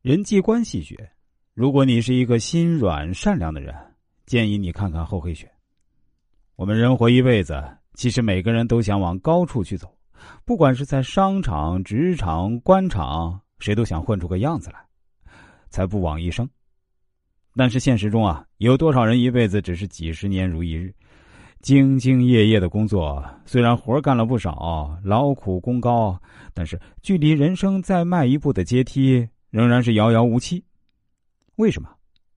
人际关系学，如果你是一个心软善良的人，建议你看看厚黑学。我们人活一辈子，其实每个人都想往高处去走，不管是在商场、职场、官场，谁都想混出个样子来，才不枉一生。但是现实中啊，有多少人一辈子只是几十年如一日？兢兢业业的工作，虽然活干了不少，劳苦功高，但是距离人生再迈一步的阶梯仍然是遥遥无期。为什么？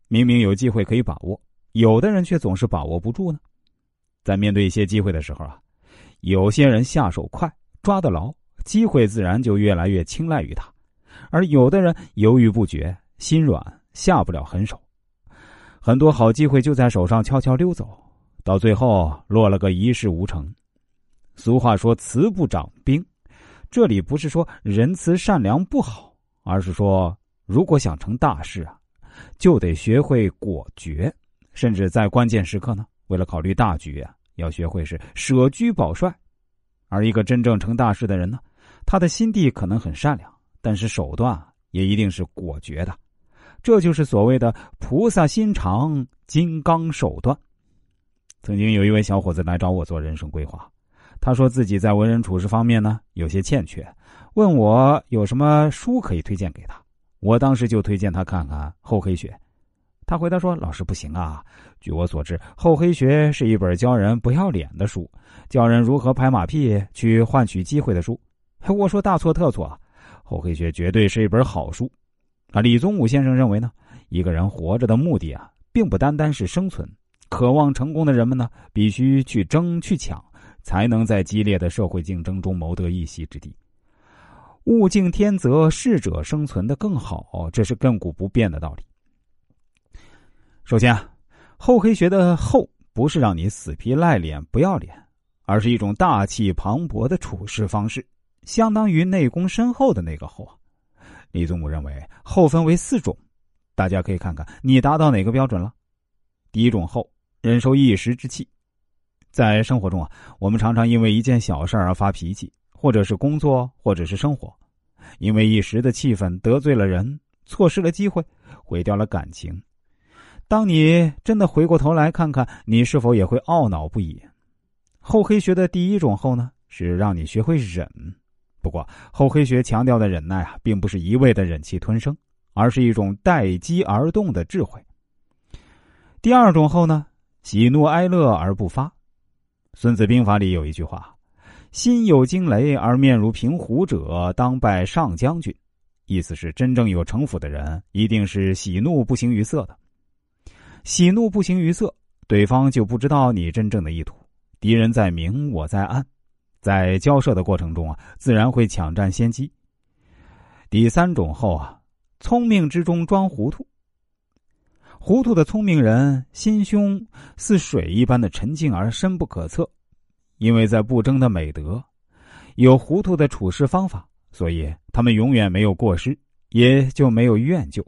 明明有机会可以把握，有的人却总是把握不住呢？在面对一些机会的时候啊，有些人下手快，抓得牢，机会自然就越来越青睐于他；而有的人犹豫不决，心软，下不了狠手，很多好机会就在手上悄悄溜走。到最后落了个一事无成。俗话说“慈不长兵”，这里不是说仁慈善良不好，而是说如果想成大事啊，就得学会果决，甚至在关键时刻呢，为了考虑大局啊，要学会是舍车保帅。而一个真正成大事的人呢，他的心地可能很善良，但是手段也一定是果决的。这就是所谓的“菩萨心肠，金刚手段”。曾经有一位小伙子来找我做人生规划，他说自己在为人处事方面呢有些欠缺，问我有什么书可以推荐给他。我当时就推荐他看看《厚黑学》，他回答说：“老师不行啊，据我所知，《厚黑学》是一本教人不要脸的书，教人如何拍马屁去换取机会的书。”我说大错特错，《厚黑学》绝对是一本好书。啊，李宗武先生认为呢，一个人活着的目的啊，并不单单是生存。渴望成功的人们呢，必须去争去抢，才能在激烈的社会竞争中谋得一席之地。物竞天择，适者生存的更好，这是亘古不变的道理。首先啊，厚黑学的厚不是让你死皮赖脸不要脸，而是一种大气磅礴的处事方式，相当于内功深厚的那个厚。啊李宗武认为厚分为四种，大家可以看看你达到哪个标准了。第一种厚。忍受一时之气，在生活中啊，我们常常因为一件小事而发脾气，或者是工作，或者是生活，因为一时的气愤得罪了人，错失了机会，毁掉了感情。当你真的回过头来看看，你是否也会懊恼不已？厚黑学的第一种厚呢，是让你学会忍。不过，厚黑学强调的忍耐啊，并不是一味的忍气吞声，而是一种待机而动的智慧。第二种厚呢？喜怒哀乐而不发，《孙子兵法》里有一句话：“心有惊雷而面如平湖者，当拜上将军。”意思是，真正有城府的人，一定是喜怒不形于色的。喜怒不形于色，对方就不知道你真正的意图。敌人在明，我在暗，在交涉的过程中啊，自然会抢占先机。第三种后啊，聪明之中装糊涂。糊涂的聪明人心胸似水一般的沉静而深不可测，因为在不争的美德，有糊涂的处事方法，所以他们永远没有过失，也就没有怨疚。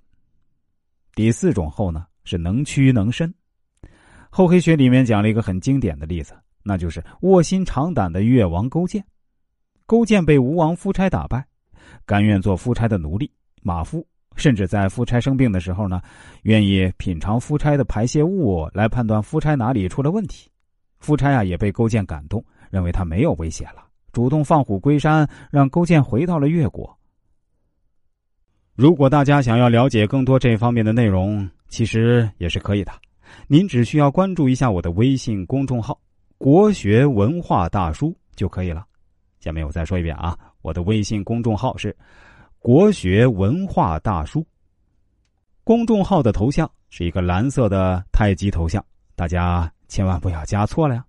第四种厚呢，是能屈能伸。厚黑学里面讲了一个很经典的例子，那就是卧薪尝胆的越王勾践。勾践被吴王夫差打败，甘愿做夫差的奴隶马夫。甚至在夫差生病的时候呢，愿意品尝夫差的排泄物来判断夫差哪里出了问题。夫差啊也被勾践感动，认为他没有危险了，主动放虎归山，让勾践回到了越国。如果大家想要了解更多这方面的内容，其实也是可以的。您只需要关注一下我的微信公众号“国学文化大叔”就可以了。下面我再说一遍啊，我的微信公众号是。国学文化大叔，公众号的头像是一个蓝色的太极头像，大家千万不要加错了呀。